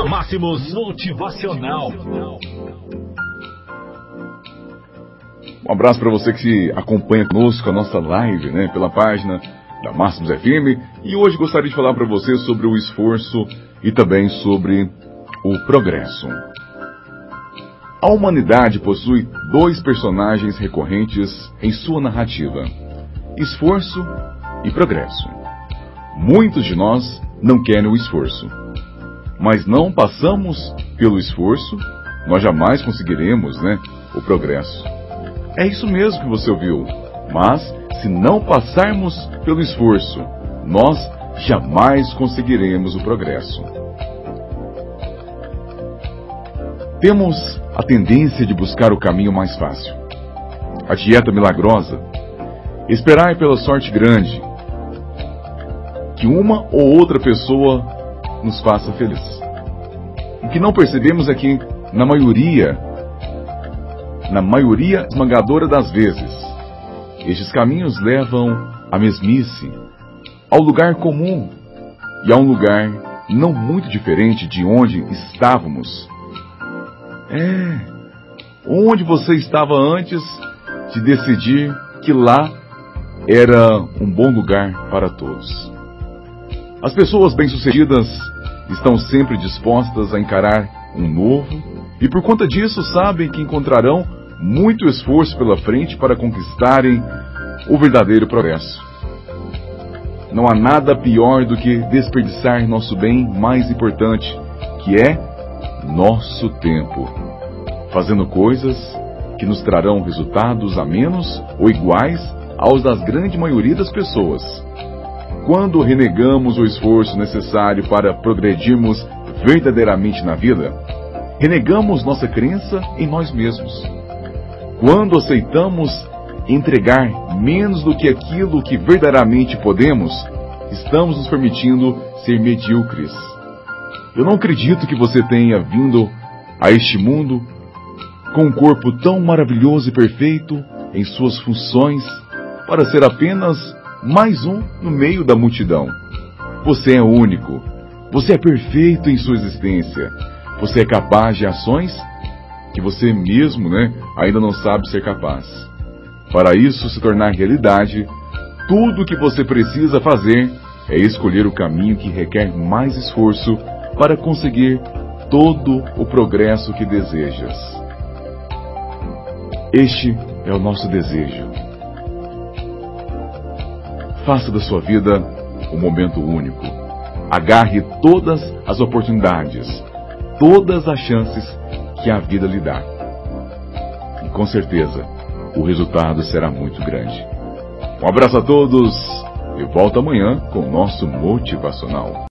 Na Máximos Motivacional. Um abraço para você que acompanha conosco a nossa live, né, pela página da Máximos FM. E hoje gostaria de falar para você sobre o esforço e também sobre o progresso. A humanidade possui dois personagens recorrentes em sua narrativa: esforço e progresso. Muitos de nós não querem o esforço, mas não passamos pelo esforço, nós jamais conseguiremos, né, o progresso. É isso mesmo que você ouviu. Mas se não passarmos pelo esforço, nós jamais conseguiremos o progresso. Temos a tendência de buscar o caminho mais fácil, a dieta milagrosa, esperar pela sorte grande, que uma ou outra pessoa nos faça feliz. O que não percebemos é que, na maioria, na maioria esmagadora das vezes, estes caminhos levam à mesmice, ao lugar comum e a um lugar não muito diferente de onde estávamos é. Onde você estava antes de decidir que lá era um bom lugar para todos. As pessoas bem-sucedidas estão sempre dispostas a encarar um novo e por conta disso sabem que encontrarão muito esforço pela frente para conquistarem o verdadeiro progresso. Não há nada pior do que desperdiçar nosso bem mais importante, que é nosso tempo, fazendo coisas que nos trarão resultados a menos ou iguais aos das grande maioria das pessoas. Quando renegamos o esforço necessário para progredirmos verdadeiramente na vida, renegamos nossa crença em nós mesmos. Quando aceitamos entregar menos do que aquilo que verdadeiramente podemos, estamos nos permitindo ser medíocres eu não acredito que você tenha vindo a este mundo com um corpo tão maravilhoso e perfeito em suas funções para ser apenas mais um no meio da multidão. Você é único. Você é perfeito em sua existência. Você é capaz de ações que você mesmo, né, ainda não sabe ser capaz. Para isso se tornar realidade, tudo o que você precisa fazer é escolher o caminho que requer mais esforço para conseguir todo o progresso que desejas. Este é o nosso desejo. Faça da sua vida um momento único. Agarre todas as oportunidades, todas as chances que a vida lhe dá. E com certeza, o resultado será muito grande. Um abraço a todos e volta amanhã com o nosso motivacional.